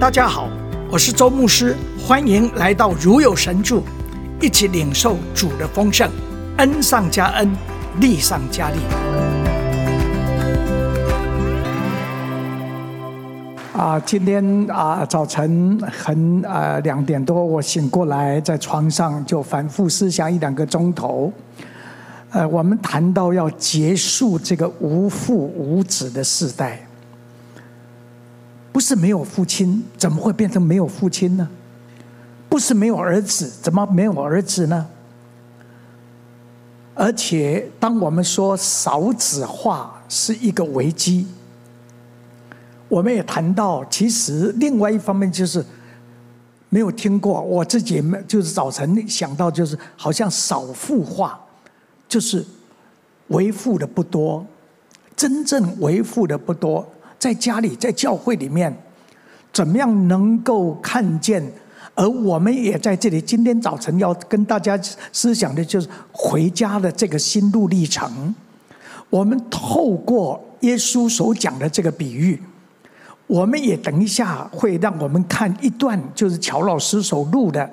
大家好，我是周牧师，欢迎来到如有神助，一起领受主的丰盛，恩上加恩，力上加力。啊，今天啊早晨很啊两点多，我醒过来，在床上就反复思想一两个钟头。呃，我们谈到要结束这个无父无子的时代。不是没有父亲，怎么会变成没有父亲呢？不是没有儿子，怎么没有儿子呢？而且，当我们说少子化是一个危机，我们也谈到，其实另外一方面就是没有听过。我自己没就是早晨想到，就是好像少父化，就是为父的不多，真正为父的不多。在家里，在教会里面，怎么样能够看见？而我们也在这里。今天早晨要跟大家思想的就是回家的这个心路历程。我们透过耶稣所讲的这个比喻，我们也等一下会让我们看一段，就是乔老师所录的，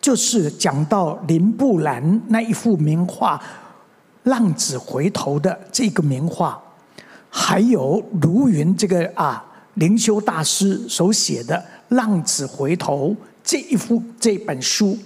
就是讲到林布兰那一幅名画《浪子回头》的这个名画。还有卢云这个啊灵修大师所写的《浪子回头》这一幅这本书，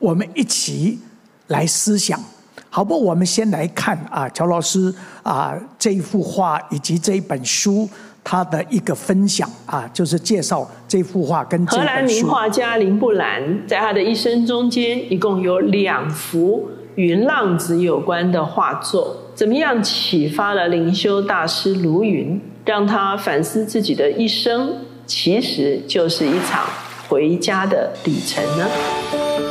我们一起来思想，好不？我们先来看啊，乔老师啊这一幅画以及这一本书，他的一个分享啊，就是介绍这幅画跟这。荷兰名画家林布兰在他的一生中间，一共有两幅与浪子有关的画作。怎么样启发了灵修大师卢云，让他反思自己的一生，其实就是一场回家的旅程呢？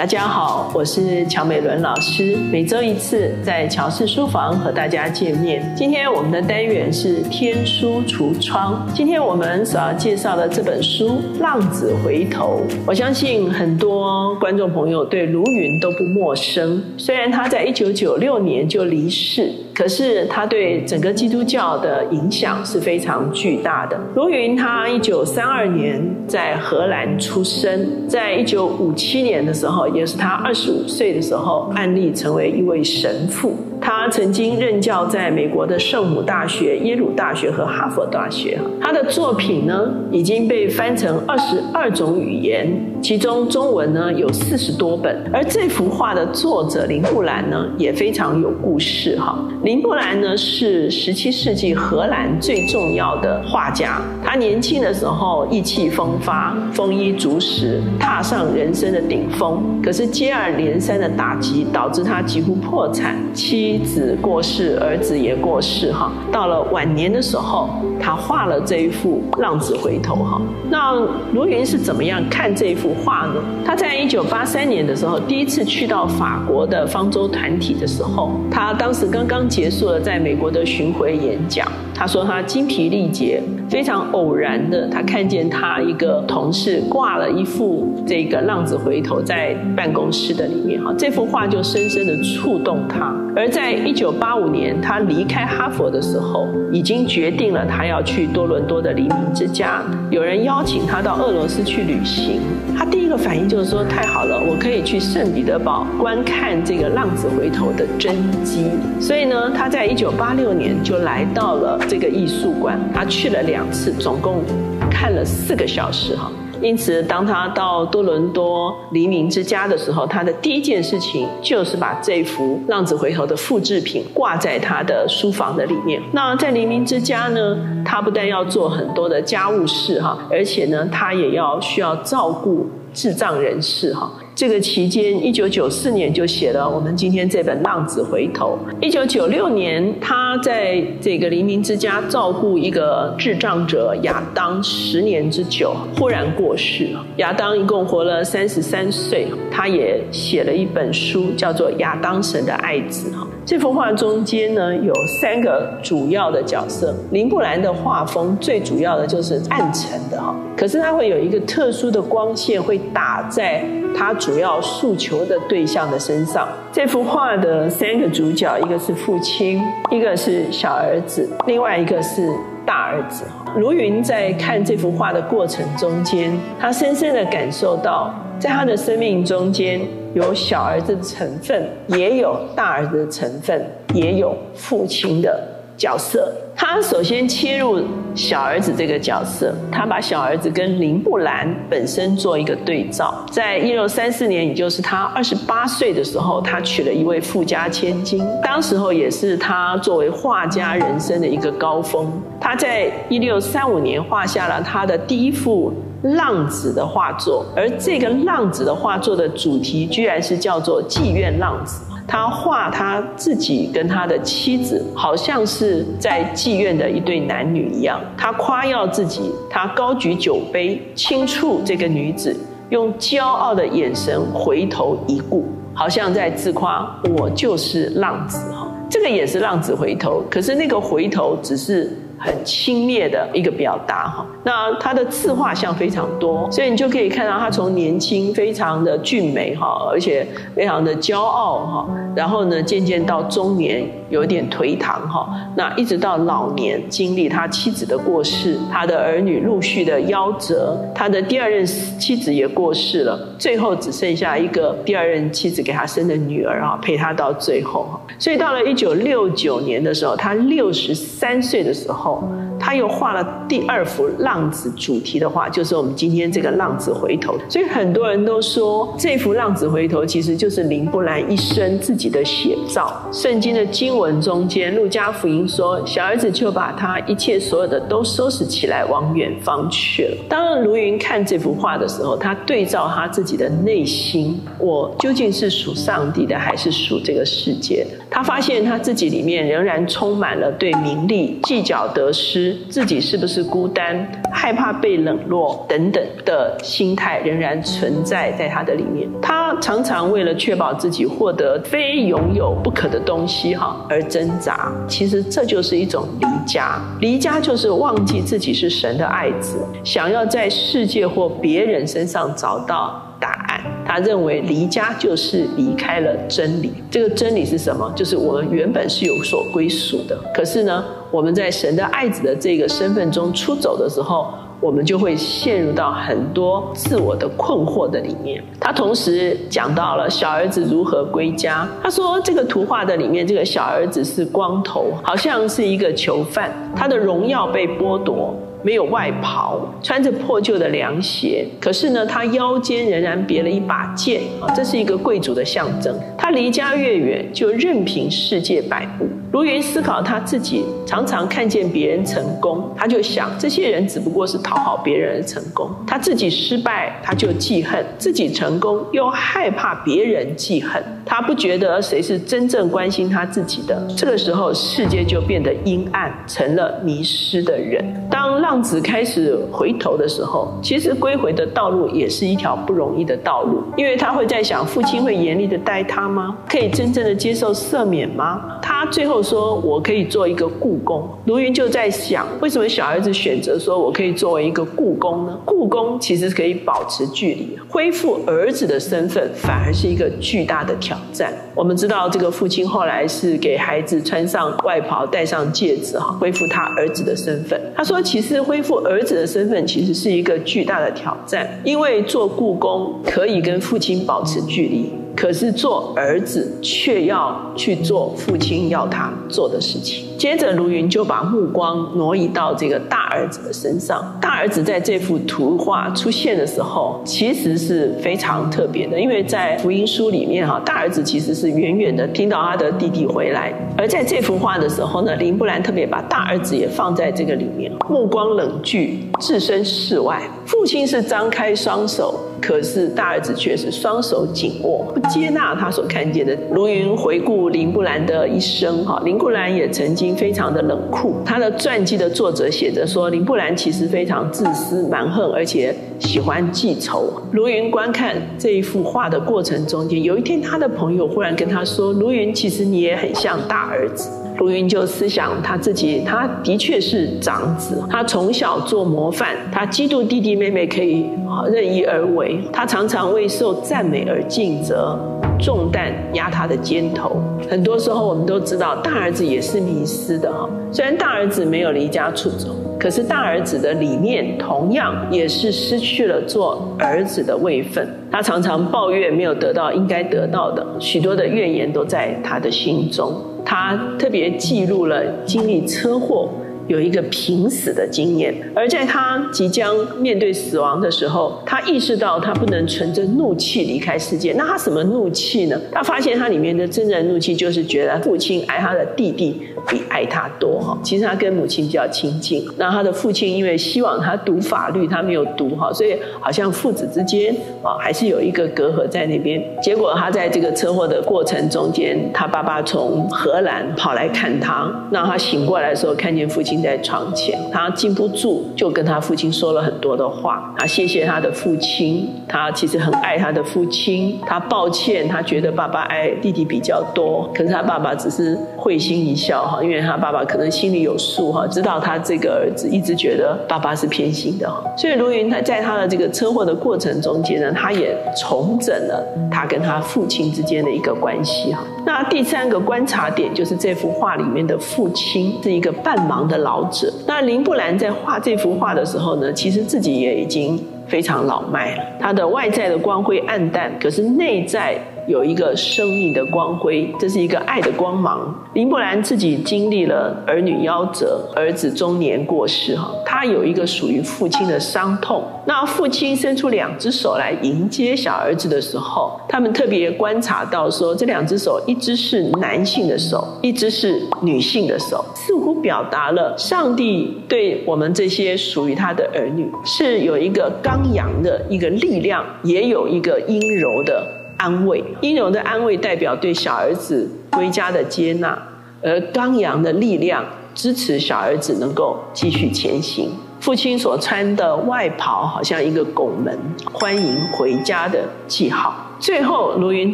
大家好，我是乔美伦老师，每周一次在乔氏书房和大家见面。今天我们的单元是天书橱窗。今天我们所要介绍的这本书《浪子回头》，我相信很多观众朋友对卢云都不陌生。虽然他在一九九六年就离世。可是他对整个基督教的影响是非常巨大的。卢云他一九三二年在荷兰出生，在一九五七年的时候，也是他二十五岁的时候，案例成为一位神父。他曾经任教在美国的圣母大学、耶鲁大学和哈佛大学。他的作品呢，已经被翻成二十二种语言，其中中文呢有四十多本。而这幅画的作者林布兰呢，也非常有故事哈。林布兰呢是十七世纪荷兰最重要的画家。他年轻的时候意气风发、丰衣足食，踏上人生的顶峰。可是接二连三的打击导致他几乎破产。妻妻子过世，儿子也过世，哈。到了晚年的时候，他画了这一幅《浪子回头》，哈。那卢云是怎么样看这一幅画呢？他在一九八三年的时候，第一次去到法国的方舟团体的时候，他当时刚刚结束了在美国的巡回演讲。他说他精疲力竭，非常偶然的，他看见他一个同事挂了一幅这个《浪子回头》在办公室的里面，哈。这幅画就深深的触动他，而在在一九八五年，他离开哈佛的时候，已经决定了他要去多伦多的黎明之家。有人邀请他到俄罗斯去旅行，他第一个反应就是说：“太好了，我可以去圣彼得堡观看这个浪子回头的真迹。”所以呢，他在一九八六年就来到了这个艺术馆，他去了两两次，总共看了四个小时，哈。因此，当他到多伦多黎明之家的时候，他的第一件事情就是把这幅《浪子回头》的复制品挂在他的书房的里面。那在黎明之家呢，他不但要做很多的家务事哈，而且呢，他也要需要照顾智障人士哈。这个期间，一九九四年就写了我们今天这本《浪子回头》。一九九六年，他在这个黎明之家照顾一个智障者亚当十年之久，忽然过世。亚当一共活了三十三岁，他也写了一本书，叫做《亚当神的爱子》。这幅画中间呢，有三个主要的角色。林布兰的画风最主要的就是暗沉的哈，可是它会有一个特殊的光线会打在他主要诉求的对象的身上。这幅画的三个主角，一个是父亲，一个是小儿子，另外一个是大儿子。卢云在看这幅画的过程中间，他深深的感受到，在他的生命中间。有小儿子的成分，也有大儿子的成分，也有父亲的角色。他首先切入小儿子这个角色，他把小儿子跟林布兰本身做一个对照。在一六三四年，也就是他二十八岁的时候，他娶了一位富家千金，当时候也是他作为画家人生的一个高峰。他在一六三五年画下了他的第一幅。浪子的画作，而这个浪子的画作的主题居然是叫做妓院浪子。他画他自己跟他的妻子，好像是在妓院的一对男女一样。他夸耀自己，他高举酒杯，轻触这个女子，用骄傲的眼神回头一顾，好像在自夸：我就是浪子哈。这个也是浪子回头，可是那个回头只是。很轻蔑的一个表达哈，那他的自画像非常多，所以你就可以看到他从年轻非常的俊美哈，而且非常的骄傲哈，然后呢渐渐到中年有一点颓唐哈，那一直到老年经历他妻子的过世，他的儿女陆续的夭折，他的第二任妻子也过世了，最后只剩下一个第二任妻子给他生的女儿哈，陪他到最后哈，所以到了一九六九年的时候，他六十三岁的时候。他又画了第二幅浪子主题的画，就是我们今天这个浪子回头。所以很多人都说，这幅浪子回头其实就是林布兰一生自己的写照。圣经的经文中间，路加福音说，小儿子就把他一切所有的都收拾起来，往远方去了。当卢云看这幅画的时候，他对照他自己的内心，我究竟是属上帝的，还是属这个世界的？他发现他自己里面仍然充满了对名利计较得失，自己是不是孤单，害怕被冷落等等的心态仍然存在在他的里面。他常常为了确保自己获得非拥有不可的东西哈而挣扎。其实这就是一种离家，离家就是忘记自己是神的爱子，想要在世界或别人身上找到答案，他认为离家就是离开了真理。这个真理是什么？就是我们原本是有所归属的。可是呢，我们在神的爱子的这个身份中出走的时候，我们就会陷入到很多自我的困惑的里面。他同时讲到了小儿子如何归家。他说，这个图画的里面，这个小儿子是光头，好像是一个囚犯，他的荣耀被剥夺。没有外袍，穿着破旧的凉鞋，可是呢，他腰间仍然别了一把剑啊，这是一个贵族的象征。他离家越远，就任凭世界摆布。卢云思考他自己，常常看见别人成功，他就想，这些人只不过是讨好别人的成功，他自己失败，他就记恨；自己成功，又害怕别人记恨。他不觉得谁是真正关心他自己的。这个时候，世界就变得阴暗，成了迷失的人。当浪子开始回头的时候，其实归回的道路也是一条不容易的道路，因为他会在想：父亲会严厉的待他吗？可以真正的接受赦免吗？他最后说：“我可以做一个故宫。”卢云就在想：为什么小儿子选择说我可以作为一个故宫呢？故宫其实可以保持距离，恢复儿子的身份反而是一个巨大的挑战。我们知道，这个父亲后来是给孩子穿上外袍，戴上戒指，哈，恢复他儿子的身份。他说：“其实恢复儿子的身份，其实是一个巨大的挑战，因为做故宫可以跟父亲保持距离。”可是做儿子却要去做父亲要他做的事情。接着，卢云就把目光挪移到这个大儿子的身上。大儿子在这幅图画出现的时候，其实是非常特别的，因为在福音书里面哈，大儿子其实是远远的听到他的弟弟回来，而在这幅画的时候呢，林布兰特别把大儿子也放在这个里面，目光冷峻，置身事外。父亲是张开双手。可是大儿子却是双手紧握，不接纳他所看见的。卢云回顾林布兰的一生，哈，林布兰也曾经非常的冷酷。他的传记的作者写着说，林布兰其实非常自私、蛮横，而且喜欢记仇。卢云观看这一幅画的过程中间，有一天他的朋友忽然跟他说：“卢云，其实你也很像大儿子。”卢云就思想他自己，他的确是长子，他从小做模范，他嫉妒弟弟妹妹可以任意而为，他常常为受赞美而尽责，重担压他的肩头。很多时候我们都知道，大儿子也是迷失的哈，虽然大儿子没有离家出走，可是大儿子的里面同样也是失去了做儿子的位分。他常常抱怨没有得到应该得到的，许多的怨言都在他的心中。他特别记录了经历车祸，有一个濒死的经验，而在他即将面对死亡的时候，他意识到他不能存着怒气离开世界。那他什么怒气呢？他发现他里面的真正怒气就是觉得父亲爱他的弟弟比爱他多哈。其实他跟母亲比较亲近，那他的父亲因为希望他读法律，他没有读哈，所以好像父子之间啊还是有一个隔阂在那边。结果他在这个车祸的过程中间，他爸爸从荷兰跑来看他，那他醒过来的时候看见父亲在床前，他禁不住就跟他父亲说了很多的话，他谢谢他的父亲，他其实很爱他的父亲，他抱歉，他觉得爸爸爱弟弟比较多，可是他爸爸只是会心一笑哈，因为他爸爸可能心里有数哈，知道他这个儿子一直觉得爸爸是偏心的，所以卢云他在他的这个车祸的过程中间呢，他也重整了他跟他父亲之间的一个关系哈。那第三个观察点就是这幅画里面的父亲是一个半盲的老者。那林布兰在画这幅画的时候呢，其实自己也已经非常老迈了。他的外在的光辉暗淡，可是内在。有一个生命的光辉，这是一个爱的光芒。林伯兰自己经历了儿女夭折，儿子中年过世，哈，他有一个属于父亲的伤痛。那父亲伸出两只手来迎接小儿子的时候，他们特别观察到说，这两只手，一只是男性的手，一只是女性的手，似乎表达了上帝对我们这些属于他的儿女，是有一个刚阳的一个力量，也有一个阴柔的。安慰，阴柔的安慰代表对小儿子归家的接纳，而刚阳的力量支持小儿子能够继续前行。父亲所穿的外袍好像一个拱门，欢迎回家的记号。最后，卢云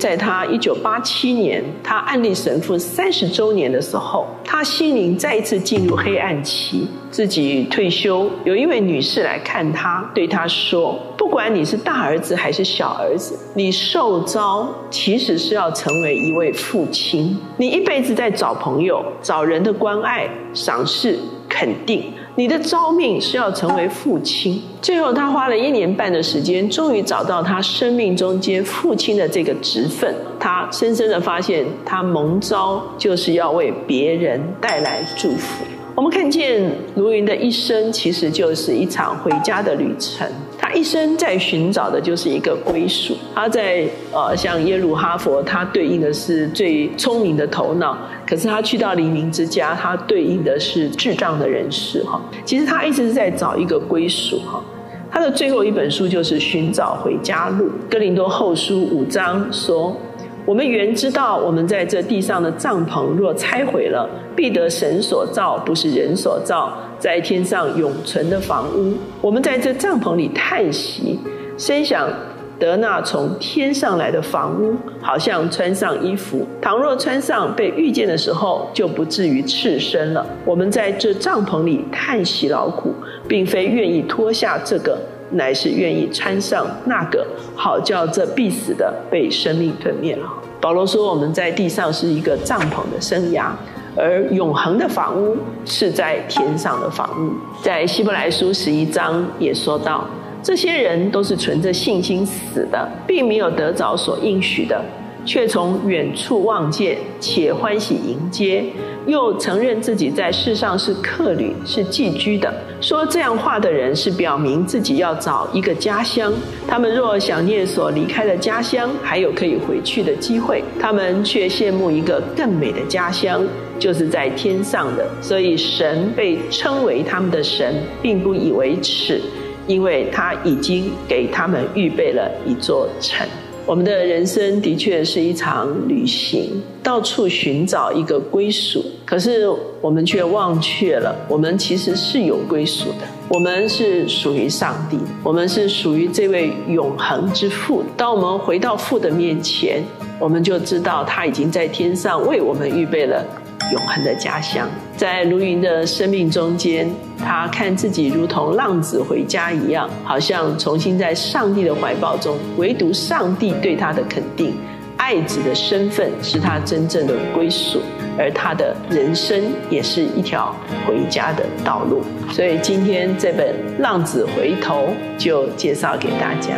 在他一九八七年，他按立神父三十周年的时候，他心灵再一次进入黑暗期，自己退休。有一位女士来看他，对他说：“不管你是大儿子还是小儿子，你受召其实是要成为一位父亲。你一辈子在找朋友、找人的关爱、赏识、肯定。”你的招命是要成为父亲。最后，他花了一年半的时间，终于找到他生命中间父亲的这个职分。他深深的发现，他蒙召就是要为别人带来祝福。我们看见卢云的一生，其实就是一场回家的旅程。他一生在寻找的就是一个归属。他在呃，像耶鲁哈佛，他对应的是最聪明的头脑；可是他去到黎明之家，他对应的是智障的人士。哈，其实他一直是在找一个归属。哈，他的最后一本书就是《寻找回家路》。哥林多后书五章说。我们原知道，我们在这地上的帐篷若拆毁了，必得神所造，不是人所造，在天上永存的房屋。我们在这帐篷里叹息，深想得那从天上来的房屋，好像穿上衣服。倘若穿上，被遇见的时候，就不至于赤身了。我们在这帐篷里叹息劳苦，并非愿意脱下这个。乃是愿意穿上那个，好叫这必死的被生命吞灭了。保罗说：“我们在地上是一个帐篷的生涯，而永恒的房屋是在天上的房屋。”在希伯来书十一章也说到，这些人都是存着信心死的，并没有得着所应许的。却从远处望见，且欢喜迎接，又承认自己在世上是客旅，是寄居的。说这样话的人，是表明自己要找一个家乡。他们若想念所离开的家乡，还有可以回去的机会，他们却羡慕一个更美的家乡，就是在天上的。所以神被称为他们的神，并不以为耻。因为他已经给他们预备了一座城。我们的人生的确是一场旅行，到处寻找一个归属。可是我们却忘却了，我们其实是有归属的。我们是属于上帝，我们是属于这位永恒之父。当我们回到父的面前，我们就知道他已经在天上为我们预备了。永恒的家乡，在卢云的生命中间，他看自己如同浪子回家一样，好像重新在上帝的怀抱中。唯独上帝对他的肯定，爱子的身份是他真正的归属，而他的人生也是一条回家的道路。所以今天这本《浪子回头》就介绍给大家。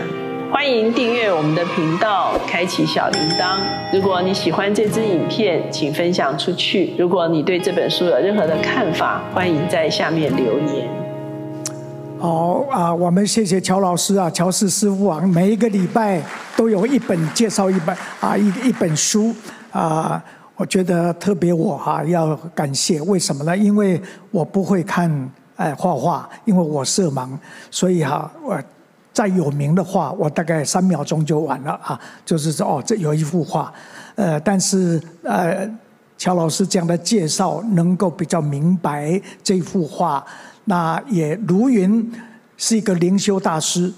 欢迎订阅我们的频道，开启小铃铛。如果你喜欢这支影片，请分享出去。如果你对这本书有任何的看法，欢迎在下面留言。好啊，我们谢谢乔老师啊，乔氏师傅啊，每一个礼拜都有一本介绍一本啊一一本书啊，我觉得特别我哈、要感谢，为什么呢？因为我不会看哎画画，因为我色盲，所以哈、我。再有名的画，我大概三秒钟就完了啊！就是说，哦，这有一幅画，呃，但是呃，乔老师这样的介绍，能够比较明白这幅画。那也卢云是一个灵修大师，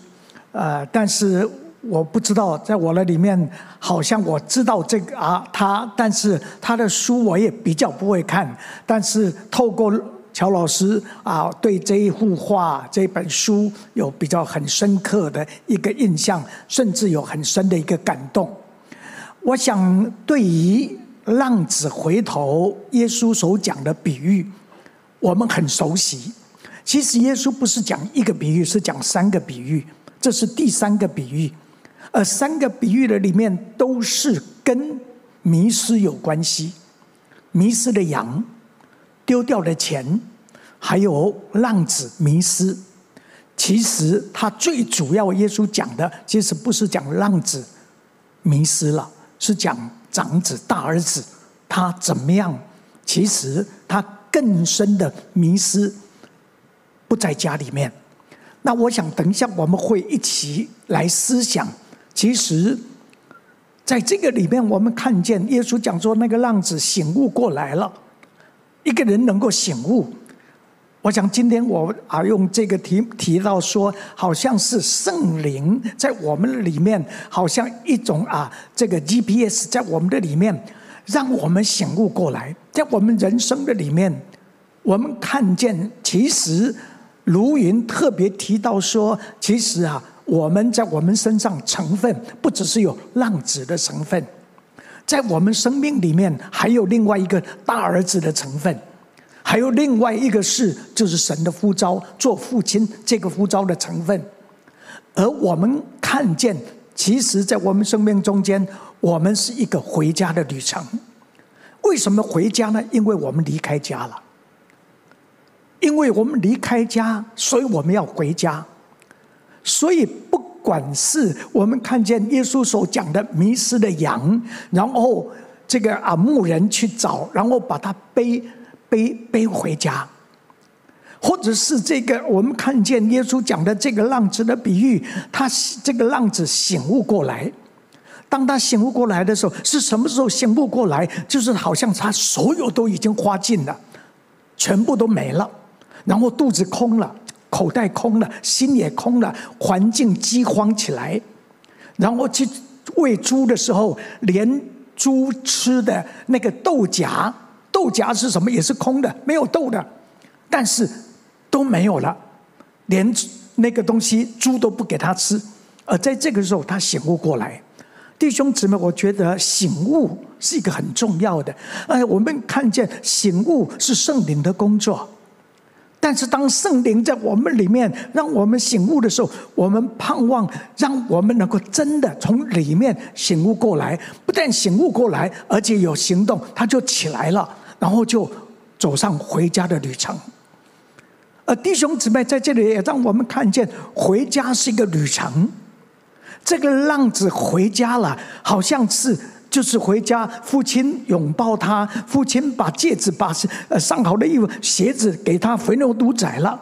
呃，但是我不知道，在我的里面，好像我知道这个啊，他，但是他的书我也比较不会看，但是透过。乔老师啊，对这一幅画、这本书有比较很深刻的一个印象，甚至有很深的一个感动。我想，对于浪子回头，耶稣所讲的比喻，我们很熟悉。其实耶稣不是讲一个比喻，是讲三个比喻，这是第三个比喻。而三个比喻的里面，都是跟迷失有关系，迷失的羊。丢掉的钱，还有浪子迷失。其实他最主要，耶稣讲的其实不是讲浪子迷失了，是讲长子大儿子他怎么样。其实他更深的迷失不在家里面。那我想等一下我们会一起来思想。其实在这个里面，我们看见耶稣讲说，那个浪子醒悟过来了。一个人能够醒悟，我想今天我啊用这个题提到说，好像是圣灵在我们里面，好像一种啊这个 GPS 在我们的里面，让我们醒悟过来，在我们人生的里面，我们看见其实卢云特别提到说，其实啊我们在我们身上成分不只是有浪子的成分。在我们生命里面，还有另外一个大儿子的成分，还有另外一个是，就是神的呼召，做父亲这个呼召的成分。而我们看见，其实，在我们生命中间，我们是一个回家的旅程。为什么回家呢？因为我们离开家了。因为我们离开家，所以我们要回家。所以不。管是我们看见耶稣所讲的迷失的羊，然后这个啊牧人去找，然后把他背背背回家，或者是这个我们看见耶稣讲的这个浪子的比喻，他这个浪子醒悟过来，当他醒悟过来的时候，是什么时候醒悟过来？就是好像他所有都已经花尽了，全部都没了，然后肚子空了。口袋空了，心也空了，环境饥荒起来，然后去喂猪的时候，连猪吃的那个豆荚，豆荚是什么？也是空的，没有豆的，但是都没有了，连那个东西猪都不给他吃。而在这个时候，他醒悟过来，弟兄姊妹，我觉得醒悟是一个很重要的。哎，我们看见醒悟是圣灵的工作。但是，当圣灵在我们里面让我们醒悟的时候，我们盼望让我们能够真的从里面醒悟过来。不但醒悟过来，而且有行动，他就起来了，然后就走上回家的旅程。而弟兄姊妹在这里也让我们看见，回家是一个旅程。这个浪子回家了，好像是。就是回家，父亲拥抱他，父亲把戒指、把呃上好的衣服、鞋子给他，肥牛犊宰了。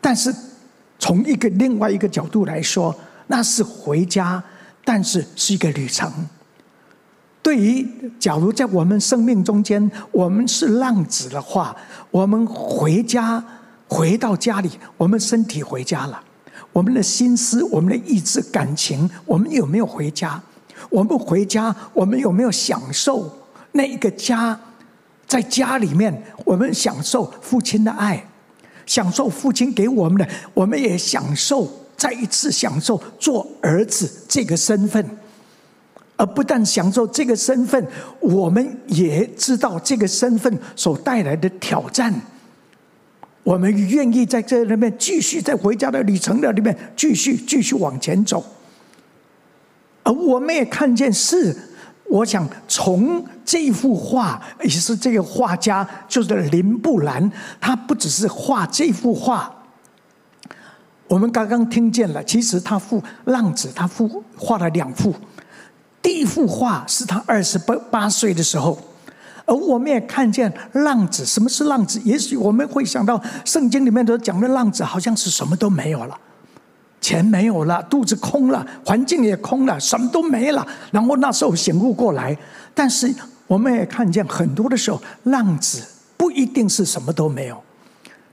但是从一个另外一个角度来说，那是回家，但是是一个旅程。对于假如在我们生命中间，我们是浪子的话，我们回家，回到家里，我们身体回家了，我们的心思、我们的意志、感情，我们有没有回家？我们回家，我们有没有享受那一个家？在家里面，我们享受父亲的爱，享受父亲给我们的，我们也享受再一次享受做儿子这个身份。而不但享受这个身份，我们也知道这个身份所带来的挑战。我们愿意在这里面继续在回家的旅程的里面继续继续往前走。而我们也看见是，我想从这幅画，也是这个画家就是林布兰，他不只是画这幅画。我们刚刚听见了，其实他画浪子，他画画了两幅。第一幅画是他二十八八岁的时候，而我们也看见浪子。什么是浪子？也许我们会想到圣经里面都讲的浪子，好像是什么都没有了，钱没有了，肚子空了，环境也空了，什么都没了。然后那时候醒悟过来，但是我们也看见很多的时候，浪子不一定是什么都没有，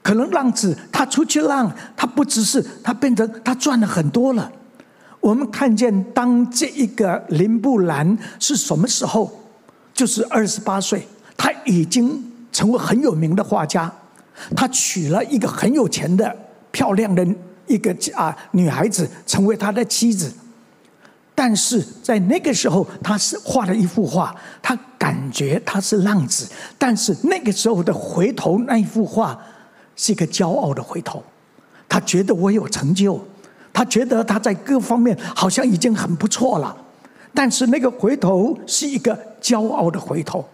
可能浪子他出去浪，他不只是他变成他赚了很多了。我们看见，当这一个林布兰是什么时候？就是二十八岁，他已经成为很有名的画家。他娶了一个很有钱的、漂亮的一个啊女孩子，成为他的妻子。但是在那个时候，他是画了一幅画，他感觉他是浪子。但是那个时候的回头那一幅画，是一个骄傲的回头。他觉得我有成就。他觉得他在各方面好像已经很不错了，但是那个回头是一个骄傲的回头。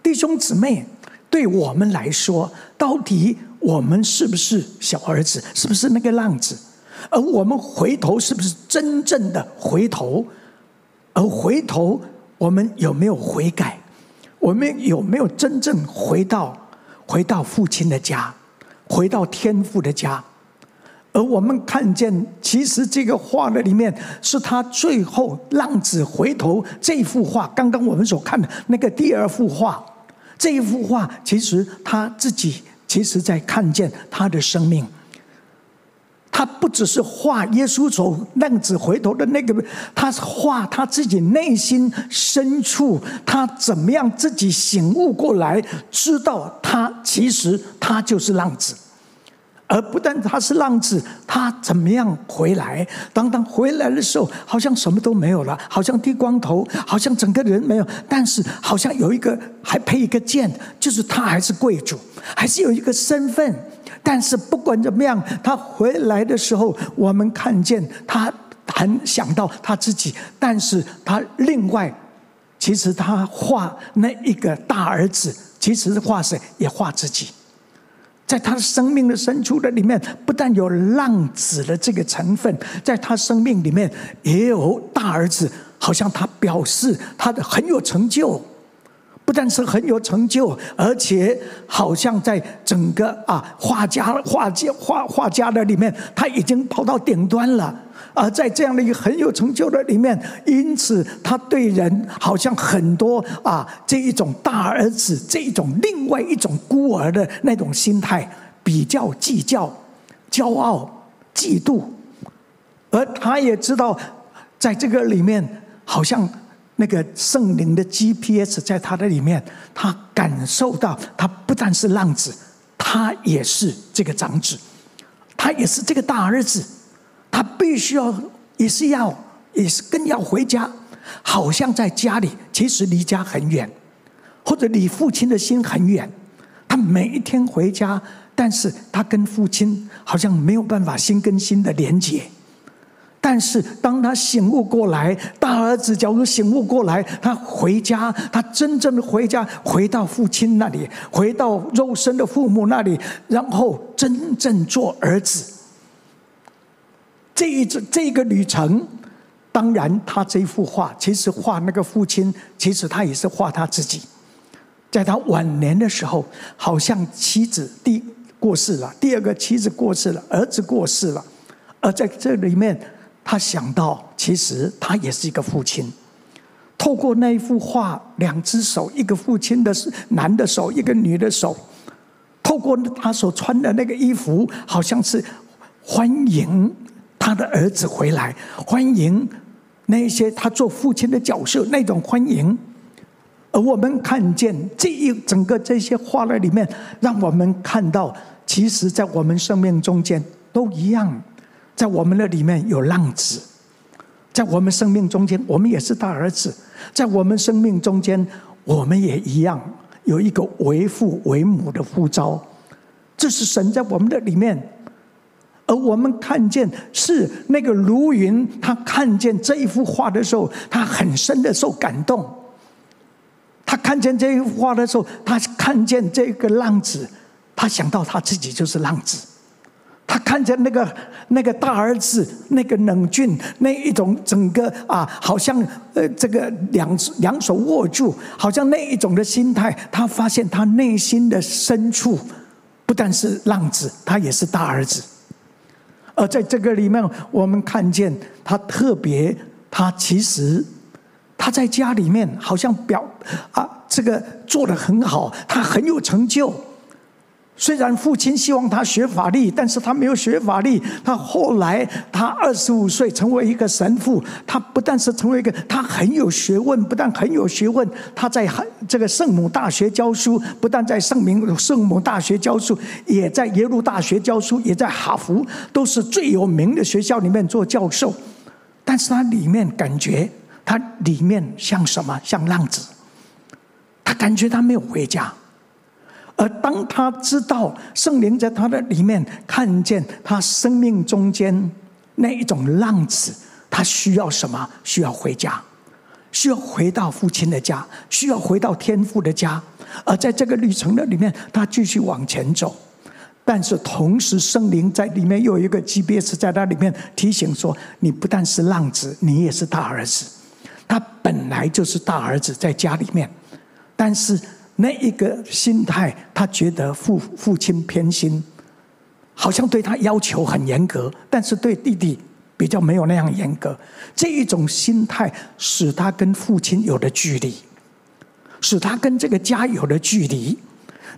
弟兄姊妹，对我们来说，到底我们是不是小儿子？是不是那个浪子？而我们回头是不是真正的回头？而回头，我们有没有悔改？我们有没有真正回到回到父亲的家，回到天父的家？而我们看见，其实这个画的里面是他最后浪子回头这幅画。刚刚我们所看的那个第二幅画，这一幅画其实他自己其实在看见他的生命。他不只是画耶稣走浪子回头的那个，他是画他自己内心深处，他怎么样自己醒悟过来，知道他其实他就是浪子。而不但他是浪子，他怎么样回来？当他回来的时候，好像什么都没有了，好像剃光头，好像整个人没有。但是好像有一个还配一个剑，就是他还是贵族，还是有一个身份。但是不管怎么样，他回来的时候，我们看见他很想到他自己，但是他另外，其实他画那一个大儿子，其实画谁也画自己。在他生命的深处的里面，不但有浪子的这个成分，在他生命里面也有大儿子，好像他表示他的很有成就，不但是很有成就，而且好像在整个啊画家画家画画家的里面，他已经跑到顶端了。而在这样的一个很有成就的里面，因此他对人好像很多啊，这一种大儿子，这一种另外一种孤儿的那种心态，比较计较、骄傲、嫉妒，而他也知道，在这个里面，好像那个圣灵的 GPS 在他的里面，他感受到，他不但是浪子，他也是这个长子，他也是这个大儿子。他必须要，也是要，也是更要回家，好像在家里，其实离家很远，或者离父亲的心很远。他每一天回家，但是他跟父亲好像没有办法心跟心的连接。但是当他醒悟过来，大儿子假如醒悟过来，他回家，他真正的回家，回到父亲那里，回到肉身的父母那里，然后真正做儿子。这一这这个旅程，当然他这幅画其实画那个父亲，其实他也是画他自己。在他晚年的时候，好像妻子第过世了，第二个妻子过世了，儿子过世了，而在这里面，他想到，其实他也是一个父亲。透过那一幅画，两只手，一个父亲的男的手，一个女的手。透过他所穿的那个衣服，好像是欢迎他的儿子回来，欢迎那些他做父亲的角色那种欢迎。而我们看见这一整个这些画的里面，让我们看到，其实，在我们生命中间都一样，在我们的里面有浪子，在我们生命中间，我们也是大儿子，在我们生命中间，我们也一样有一个为父为母的呼召，这是神在我们的里面。而我们看见是那个卢云，他看见这一幅画的时候，他很深的受感动。他看见这一幅画的时候，他看见这个浪子，他想到他自己就是浪子。他看见那个那个大儿子，那个冷峻，那一种整个啊，好像呃，这个两两手握住，好像那一种的心态。他发现他内心的深处，不但是浪子，他也是大儿子。而在这个里面，我们看见他特别，他其实。他在家里面好像表啊，这个做的很好，他很有成就。虽然父亲希望他学法律，但是他没有学法律。他后来他二十五岁成为一个神父，他不但是成为一个，他很有学问，不但很有学问，他在这个圣母大学教书，不但在圣明圣母大学教书，也在耶鲁大学教书，也在哈佛，都是最有名的学校里面做教授。但是他里面感觉。他里面像什么？像浪子。他感觉他没有回家，而当他知道圣灵在他的里面看见他生命中间那一种浪子，他需要什么？需要回家，需要回到父亲的家，需要回到天父的家。而在这个旅程的里面，他继续往前走，但是同时圣灵在里面又有一个 GPS 在那里面提醒说：你不但是浪子，你也是大儿子。他本来就是大儿子，在家里面，但是那一个心态，他觉得父父亲偏心，好像对他要求很严格，但是对弟弟比较没有那样严格。这一种心态使他跟父亲有了距离，使他跟这个家有了距离。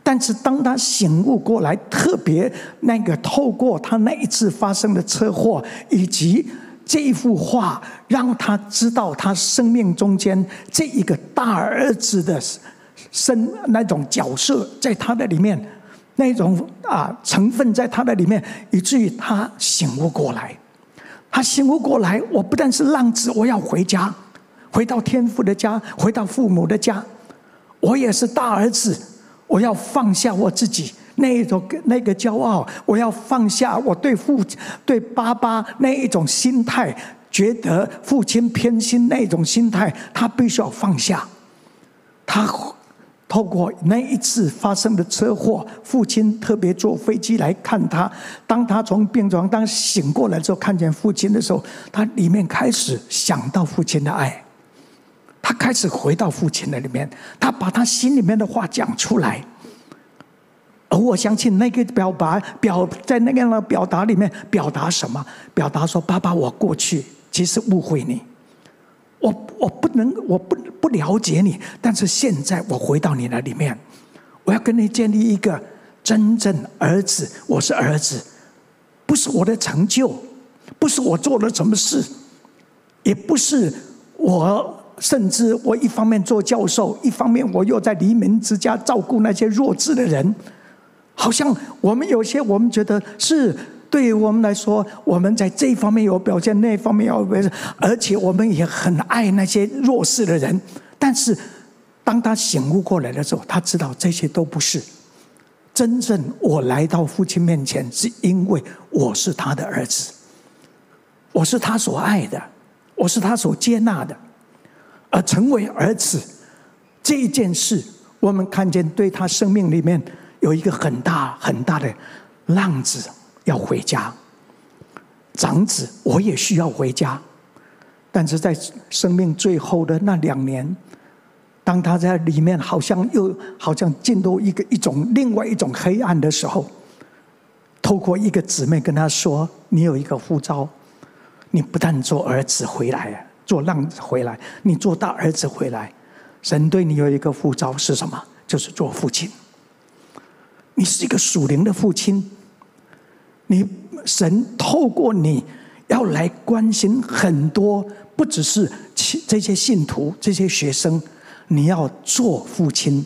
但是当他醒悟过来，特别那个透过他那一次发生的车祸以及。这一幅画让他知道，他生命中间这一个大儿子的身那种角色，在他的里面，那种啊成分在他的里面，以至于他醒悟过来。他醒悟过来，我不但是浪子，我要回家，回到天父的家，回到父母的家。我也是大儿子，我要放下我自己。那一种那个骄傲，我要放下我对父对爸爸那一种心态，觉得父亲偏心那一种心态，他必须要放下。他透过那一次发生的车祸，父亲特别坐飞机来看他。当他从病床当醒过来之后，看见父亲的时候，他里面开始想到父亲的爱，他开始回到父亲的里面，他把他心里面的话讲出来。而我相信那个表达表在那个样的表达里面，表达什么？表达说：“爸爸，我过去其实误会你，我我不能，我不不了解你。但是现在我回到你那里面，我要跟你建立一个真正儿子。我是儿子，不是我的成就，不是我做了什么事，也不是我，甚至我一方面做教授，一方面我又在黎明之家照顾那些弱智的人。”好像我们有些，我们觉得是对于我们来说，我们在这方面有表现，那方面有表现，而且我们也很爱那些弱势的人。但是，当他醒悟过来的时候，他知道这些都不是真正。我来到父亲面前，是因为我是他的儿子，我是他所爱的，我是他所接纳的，而成为儿子这一件事，我们看见对他生命里面。有一个很大很大的浪子要回家，长子我也需要回家，但是在生命最后的那两年，当他在里面好像又好像进入一个一种另外一种黑暗的时候，透过一个姊妹跟他说：“你有一个护照，你不但做儿子回来，做浪子回来，你做大儿子回来。神对你有一个护照是什么？就是做父亲。你是一个属灵的父亲，你神透过你要来关心很多，不只是这些信徒、这些学生，你要做父亲，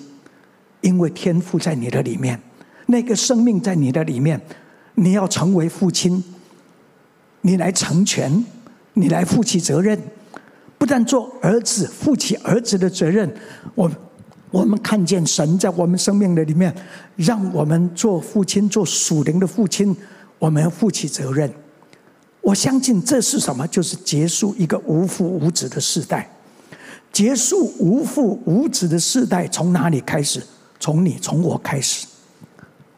因为天赋在你的里面，那个生命在你的里面。”你要成为父亲，你来成全，你来负起责任，不但做儿子负起儿子的责任，我我们看见神在我们生命的里面，让我们做父亲，做属灵的父亲，我们要负起责任。我相信这是什么？就是结束一个无父无子的世代。结束无父无子的世代从哪里开始？从你，从我开始。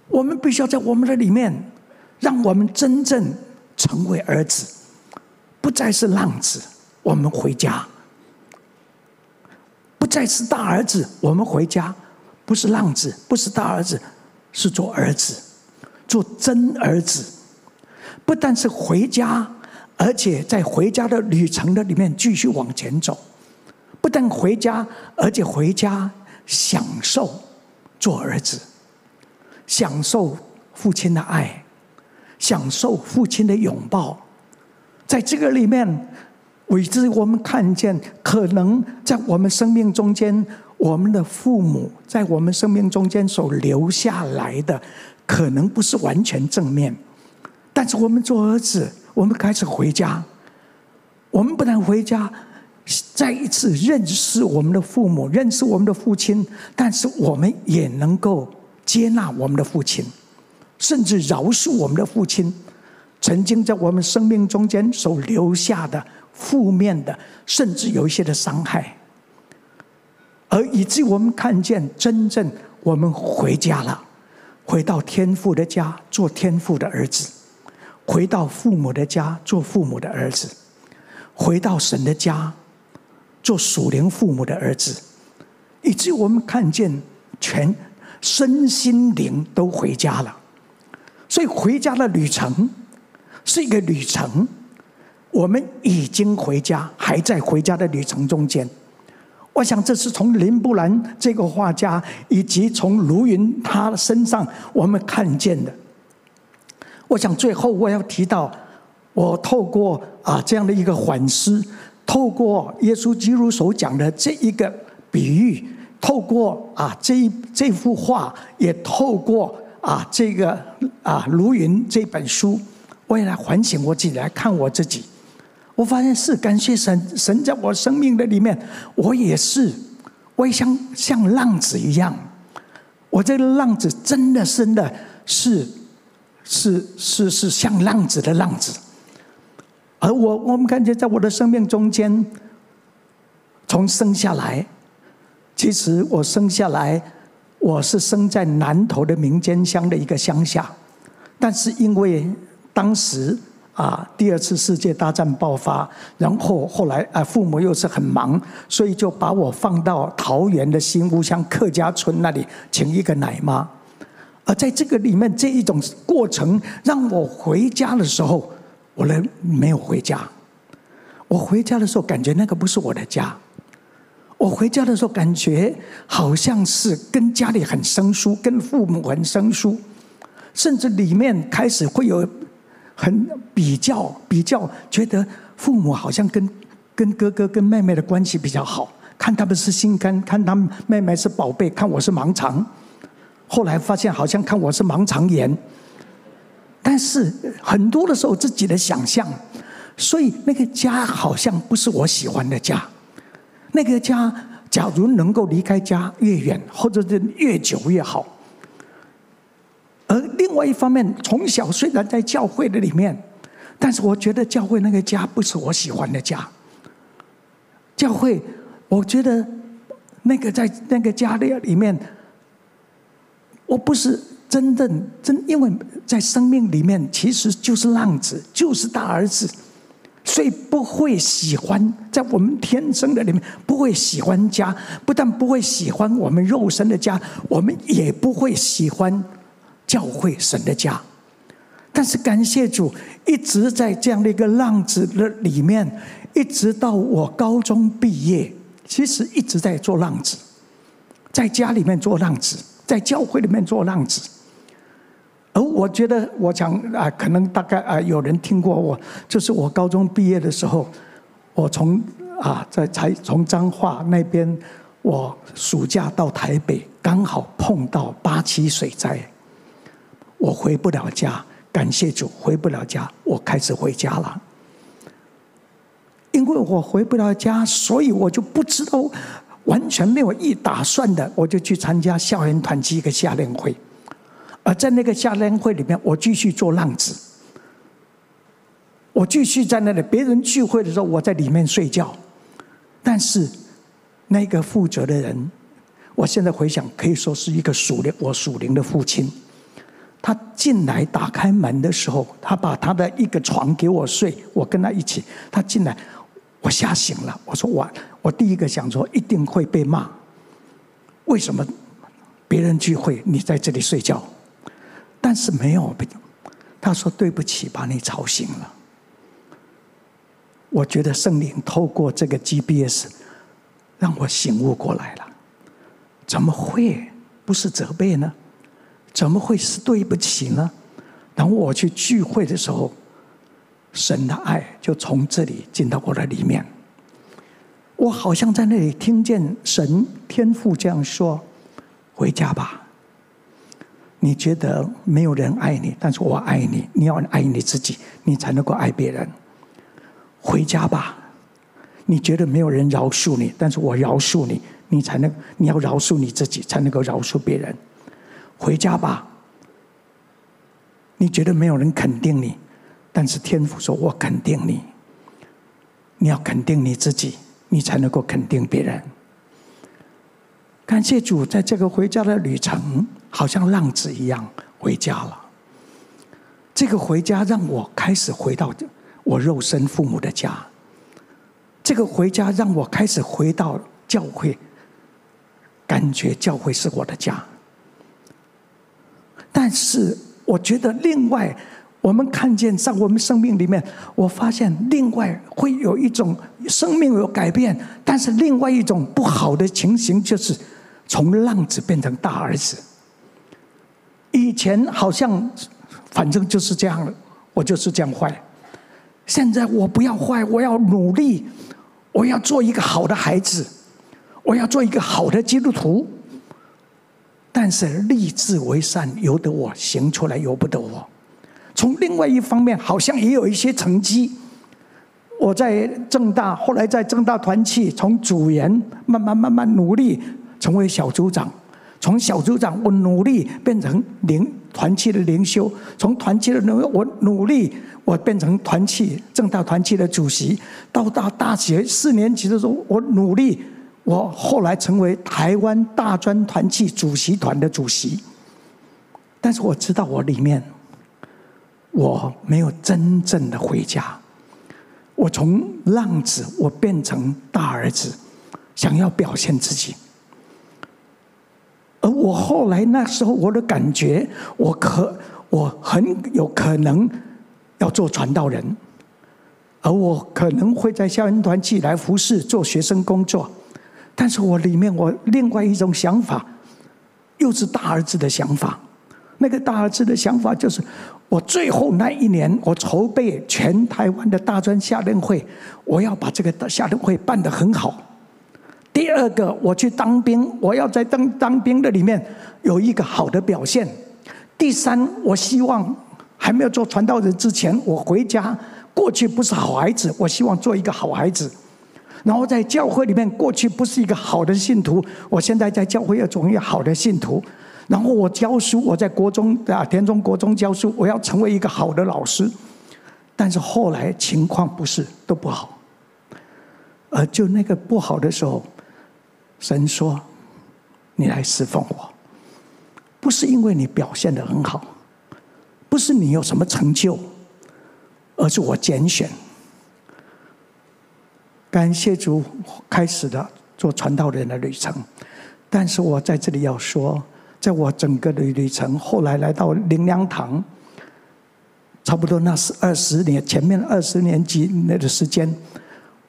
我们必须要在我们的里面。让我们真正成为儿子，不再是浪子。我们回家，不再是大儿子。我们回家，不是浪子，不是大儿子，是做儿子，做真儿子。不但是回家，而且在回家的旅程的里面继续往前走。不但回家，而且回家享受做儿子，享受父亲的爱。享受父亲的拥抱，在这个里面，为之我们看见，可能在我们生命中间，我们的父母在我们生命中间所留下来的，可能不是完全正面。但是我们做儿子，我们开始回家，我们不但回家，再一次认识我们的父母，认识我们的父亲，但是我们也能够接纳我们的父亲。甚至饶恕我们的父亲，曾经在我们生命中间所留下的负面的，甚至有一些的伤害，而以及我们看见真正我们回家了，回到天父的家做天父的儿子，回到父母的家做父母的儿子，回到神的家做属灵父母的儿子，以至于我们看见全身心灵都回家了。所以回家的旅程是一个旅程，我们已经回家，还在回家的旅程中间。我想这是从林布兰这个画家，以及从卢云他身上我们看见的。我想最后我要提到，我透过啊这样的一个反思，透过耶稣基督所讲的这一个比喻，透过啊这一这幅画，也透过。啊，这个啊，卢云这本书，我也来反省我自己，来看我自己。我发现是感谢神，神在我生命的里面，我也是，我也像像浪子一样。我这个浪子真的真的是是是是像浪子的浪子。而我我们感觉在我的生命中间，从生下来，其实我生下来。我是生在南投的民间乡的一个乡下，但是因为当时啊第二次世界大战爆发，然后后来啊父母又是很忙，所以就把我放到桃园的新屋乡客家村那里请一个奶妈。而在这个里面这一种过程，让我回家的时候，我呢没有回家。我回家的时候，感觉那个不是我的家。我回家的时候，感觉好像是跟家里很生疏，跟父母很生疏，甚至里面开始会有很比较比较，觉得父母好像跟跟哥哥跟妹妹的关系比较好，看他们是心肝，看他们妹妹是宝贝，看我是盲肠。后来发现好像看我是盲肠炎，但是很多的时候自己的想象，所以那个家好像不是我喜欢的家。那个家，假如能够离开家越远，或者是越久越好。另外一方面，从小虽然在教会的里面，但是我觉得教会那个家不是我喜欢的家。教会，我觉得那个在那个家里里面，我不是真正真，因为在生命里面其实就是浪子，就是大儿子。所以不会喜欢在我们天生的里面不会喜欢家，不但不会喜欢我们肉身的家，我们也不会喜欢教会神的家。但是感谢主，一直在这样的一个浪子的里面，一直到我高中毕业，其实一直在做浪子，在家里面做浪子，在教会里面做浪子。而我觉得，我想啊，可能大概啊，有人听过我，就是我高中毕业的时候，我从啊在才从彰化那边，我暑假到台北，刚好碰到八七水灾，我回不了家。感谢主，回不了家，我开始回家了。因为我回不了家，所以我就不知道，完全没有一打算的，我就去参加校园团契一个夏令会。而在那个夏令会里面，我继续做浪子。我继续在那里，别人聚会的时候，我在里面睡觉。但是那个负责的人，我现在回想，可以说是一个属灵，我属灵的父亲。他进来打开门的时候，他把他的一个床给我睡，我跟他一起。他进来，我吓醒了。我说我我第一个想说一定会被骂，为什么别人聚会你在这里睡觉？但是没有被，他说对不起，把你吵醒了。我觉得圣灵透过这个 GPS 让我醒悟过来了，怎么会不是责备呢？怎么会是对不起呢？当我去聚会的时候，神的爱就从这里进到我的里面。我好像在那里听见神天父这样说：“回家吧。你觉得没有人爱你，但是我爱你。你要爱你自己，你才能够爱别人。回家吧。你觉得没有人饶恕你，但是我饶恕你，你才能你要饶恕你自己，才能够饶恕别人。”回家吧。你觉得没有人肯定你，但是天父说：“我肯定你。你要肯定你自己，你才能够肯定别人。”感谢主，在这个回家的旅程，好像浪子一样回家了。这个回家让我开始回到我肉身父母的家。这个回家让我开始回到教会，感觉教会是我的家。但是，我觉得另外，我们看见在我们生命里面，我发现另外会有一种生命有改变，但是另外一种不好的情形就是从浪子变成大儿子。以前好像反正就是这样了，我就是这样坏。现在我不要坏，我要努力，我要做一个好的孩子，我要做一个好的基督徒。但是立志为善，由得我行出来，由不得我。从另外一方面，好像也有一些成绩。我在政大，后来在政大团契，从组员慢慢慢慢努力，成为小组长。从小组长，我努力变成领团契的领袖。从团契的领，我努力，我变成团契政大团契的主席。到大大学四年级的时候，我努力。我后来成为台湾大专团契主席团的主席，但是我知道我里面我没有真正的回家。我从浪子，我变成大儿子，想要表现自己。而我后来那时候，我的感觉，我可我很有可能要做传道人，而我可能会在校园团契来服侍，做学生工作。但是我里面我另外一种想法，又是大儿子的想法。那个大儿子的想法就是，我最后那一年，我筹备全台湾的大专夏令会，我要把这个夏令会办得很好。第二个，我去当兵，我要在当当兵的里面有一个好的表现。第三，我希望还没有做传道人之前，我回家，过去不是好孩子，我希望做一个好孩子。然后在教会里面，过去不是一个好的信徒，我现在在教会要做一个好的信徒。然后我教书，我在国中啊，田中国中教书，我要成为一个好的老师。但是后来情况不是都不好，而就那个不好的时候，神说：“你来侍奉我，不是因为你表现的很好，不是你有什么成就，而是我拣选。”感谢主，开始了做传道人的旅程。但是我在这里要说，在我整个的旅程，后来来到灵粮堂，差不多那是二十年，前面二十年几那的时间，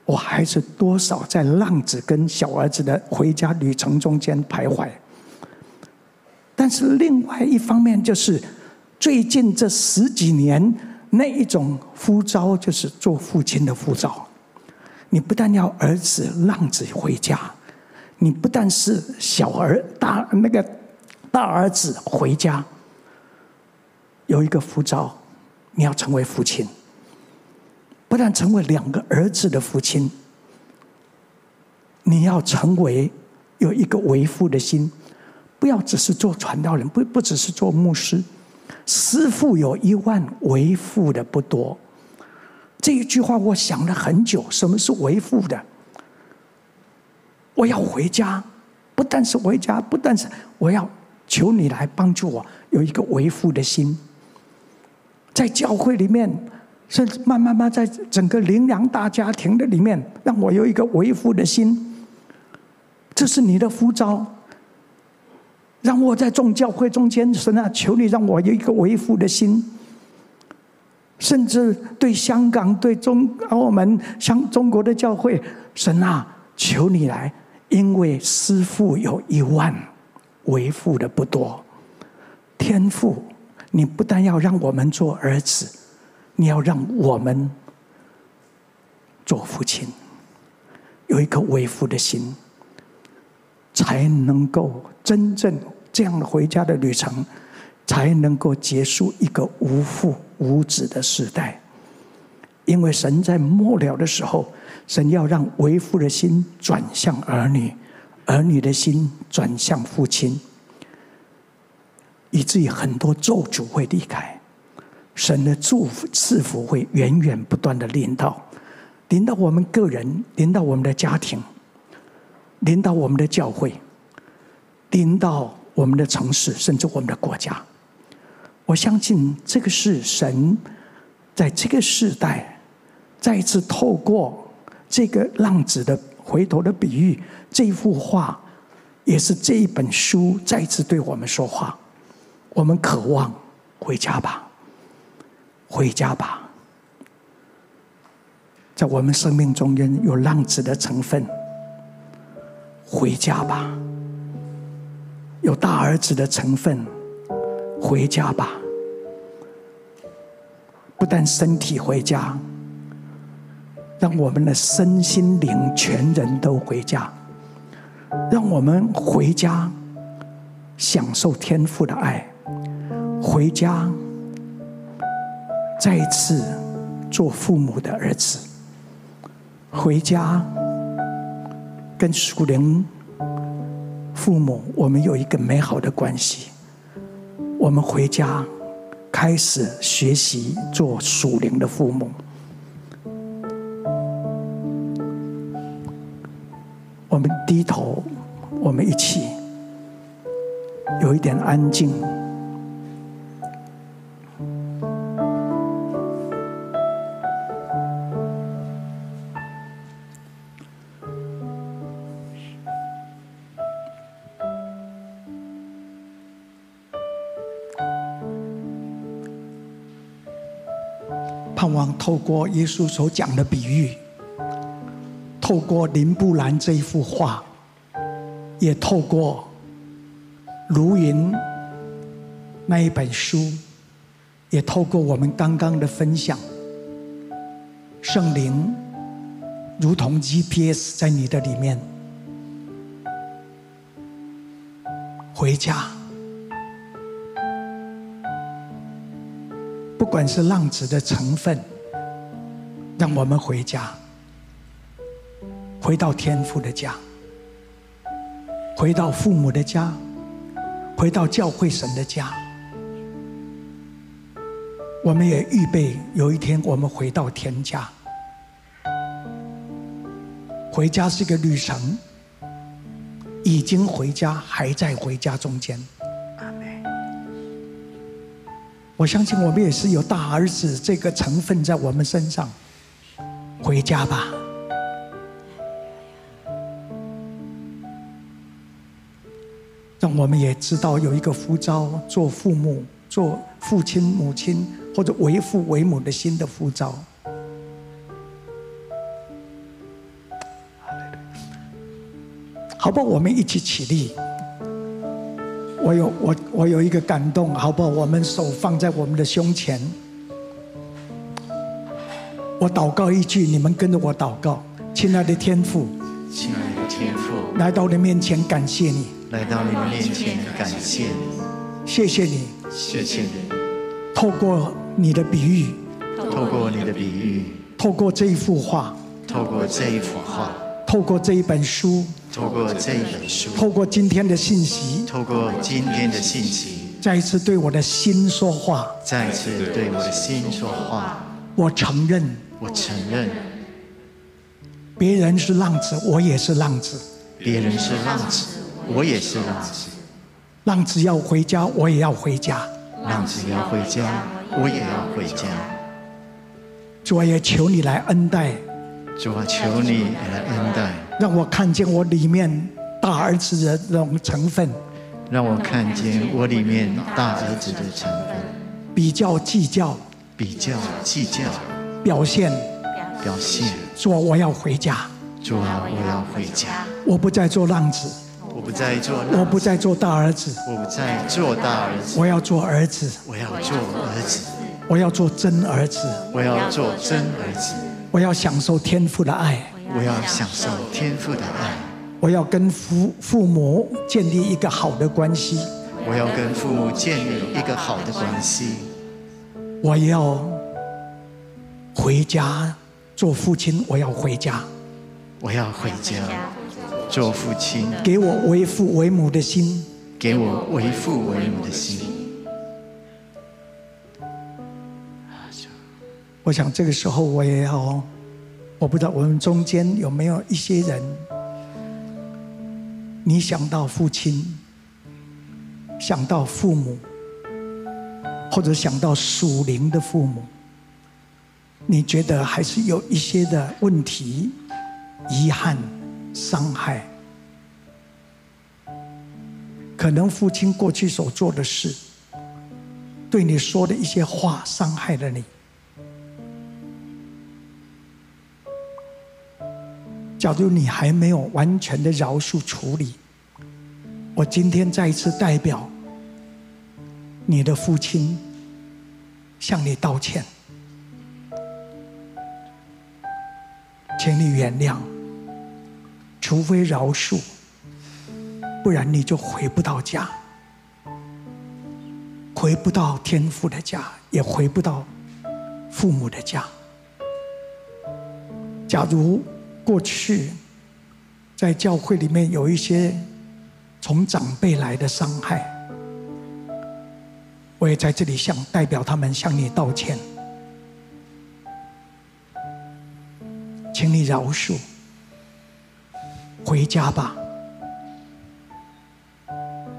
我还是多少在浪子跟小儿子的回家旅程中间徘徊。但是另外一方面，就是最近这十几年那一种呼召，就是做父亲的呼召。你不但要儿子浪子回家，你不但是小儿大那个大儿子回家，有一个呼召，你要成为父亲。不但成为两个儿子的父亲，你要成为有一个为父的心，不要只是做传道人，不不只是做牧师。师父有一万，为父的不多。这一句话我想了很久，什么是为父的？我要回家，不但是回家，不但是我要求你来帮助我，有一个为父的心。在教会里面，甚至慢慢慢在整个灵粮大家庭的里面，让我有一个为父的心。这是你的呼召，让我在众教会中间，神啊，求你让我有一个为父的心。甚至对香港、对中澳门、像中国的教会，神啊，求你来，因为师父有一万，为父的不多。天父，你不但要让我们做儿子，你要让我们做父亲，有一颗为父的心，才能够真正这样的回家的旅程，才能够结束一个无父。无子的时代，因为神在末了的时候，神要让为父的心转向儿女，儿女的心转向父亲，以至于很多咒诅会离开，神的祝福赐福会源源不断的临到，临到我们个人，临到我们的家庭，临到我们的教会，临到我们的城市，甚至我们的国家。我相信这个是神在这个时代再次透过这个浪子的回头的比喻，这幅画也是这一本书再次对我们说话。我们渴望回家吧，回家吧。在我们生命中间有浪子的成分，回家吧；有大儿子的成分，回家吧。不但身体回家，让我们的身心灵全人都回家，让我们回家享受天父的爱，回家再一次做父母的儿子，回家跟属灵父母我们有一个美好的关系，我们回家。开始学习做属灵的父母。我们低头，我们一起有一点安静。透过耶稣所讲的比喻，透过林布兰这一幅画，也透过卢云那一本书，也透过我们刚刚的分享，圣灵如同 GPS 在你的里面，回家。不管是浪子的成分，让我们回家，回到天父的家，回到父母的家，回到教会神的家。我们也预备有一天我们回到天家。回家是一个旅程，已经回家，还在回家中间。我相信我们也是有大儿子这个成分在我们身上，回家吧。让我们也知道有一个呼召，做父母、做父亲、母亲或者为父为母的心的呼召。好不？我们一起起立。我有我我有一个感动，好不？我们手放在我们的胸前。我祷告一句，你们跟着我祷告。亲爱的天父，亲爱的天父，来到你面前感谢你，来到你面前感谢你，谢谢你，谢谢你。透过你的比喻，透过你的比喻，透过这一幅画，透过这一幅画，透过这一本书。透过这一本书，透过今天的信息，透过今天的信息，再一次对我的心说话，再一次对我的心说话。我承认，我承认，别人是浪子，我也是浪子；别人是浪子，我也是浪子。浪子要回家，我也要回家；浪子要回家，我也要回家。主啊，也求你来恩待。主啊，求你来恩待。让我看见我里面大儿子的那种成分，让我看见我里面大儿子的成分。比较计较，比较计较，表现，表现。说我要回家，说我要回家。我不再做浪子，我不再做，我不再做大儿子，我不再做大儿子。我要做儿子，我要做儿子，我要做真儿子，我要做真儿子。我要享受天父的爱。我要享受天父的爱，我要跟父父母建立一个好的关系。我要跟父母建立一个好的关系。我要回家做父亲，我要回家。我要回家做父亲。给我为父为母的心，给我为父为母的心。我想这个时候我也要。我不知道我们中间有没有一些人，你想到父亲，想到父母，或者想到属灵的父母，你觉得还是有一些的问题、遗憾、伤害，可能父亲过去所做的事，对你说的一些话，伤害了你。假如你还没有完全的饶恕处理，我今天再一次代表你的父亲向你道歉，请你原谅，除非饶恕，不然你就回不到家，回不到天父的家，也回不到父母的家。假如过去，在教会里面有一些从长辈来的伤害，我也在这里向代表他们向你道歉，请你饶恕，回家吧。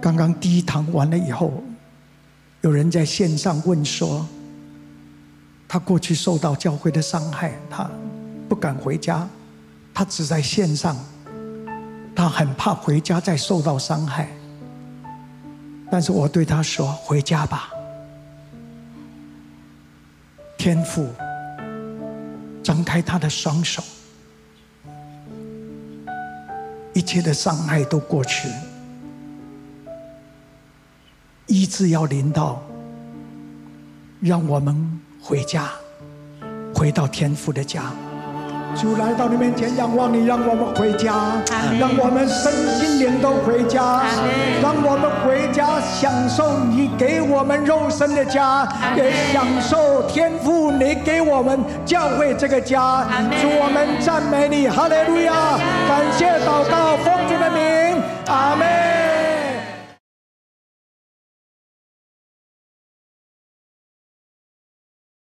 刚刚第一堂完了以后，有人在线上问说，他过去受到教会的伤害，他不敢回家。他只在线上，他很怕回家再受到伤害。但是我对他说：“回家吧，天父，张开他的双手，一切的伤害都过去，医治要临到，让我们回家，回到天父的家。”主来到你面前仰望你，让我们回家，让我们身心灵都回家，让我们回家享受你给我们肉身的家，也享受天父你给我们教会这个家。主，我们赞美你，哈利路亚！感谢祷告，奉主的名，阿门。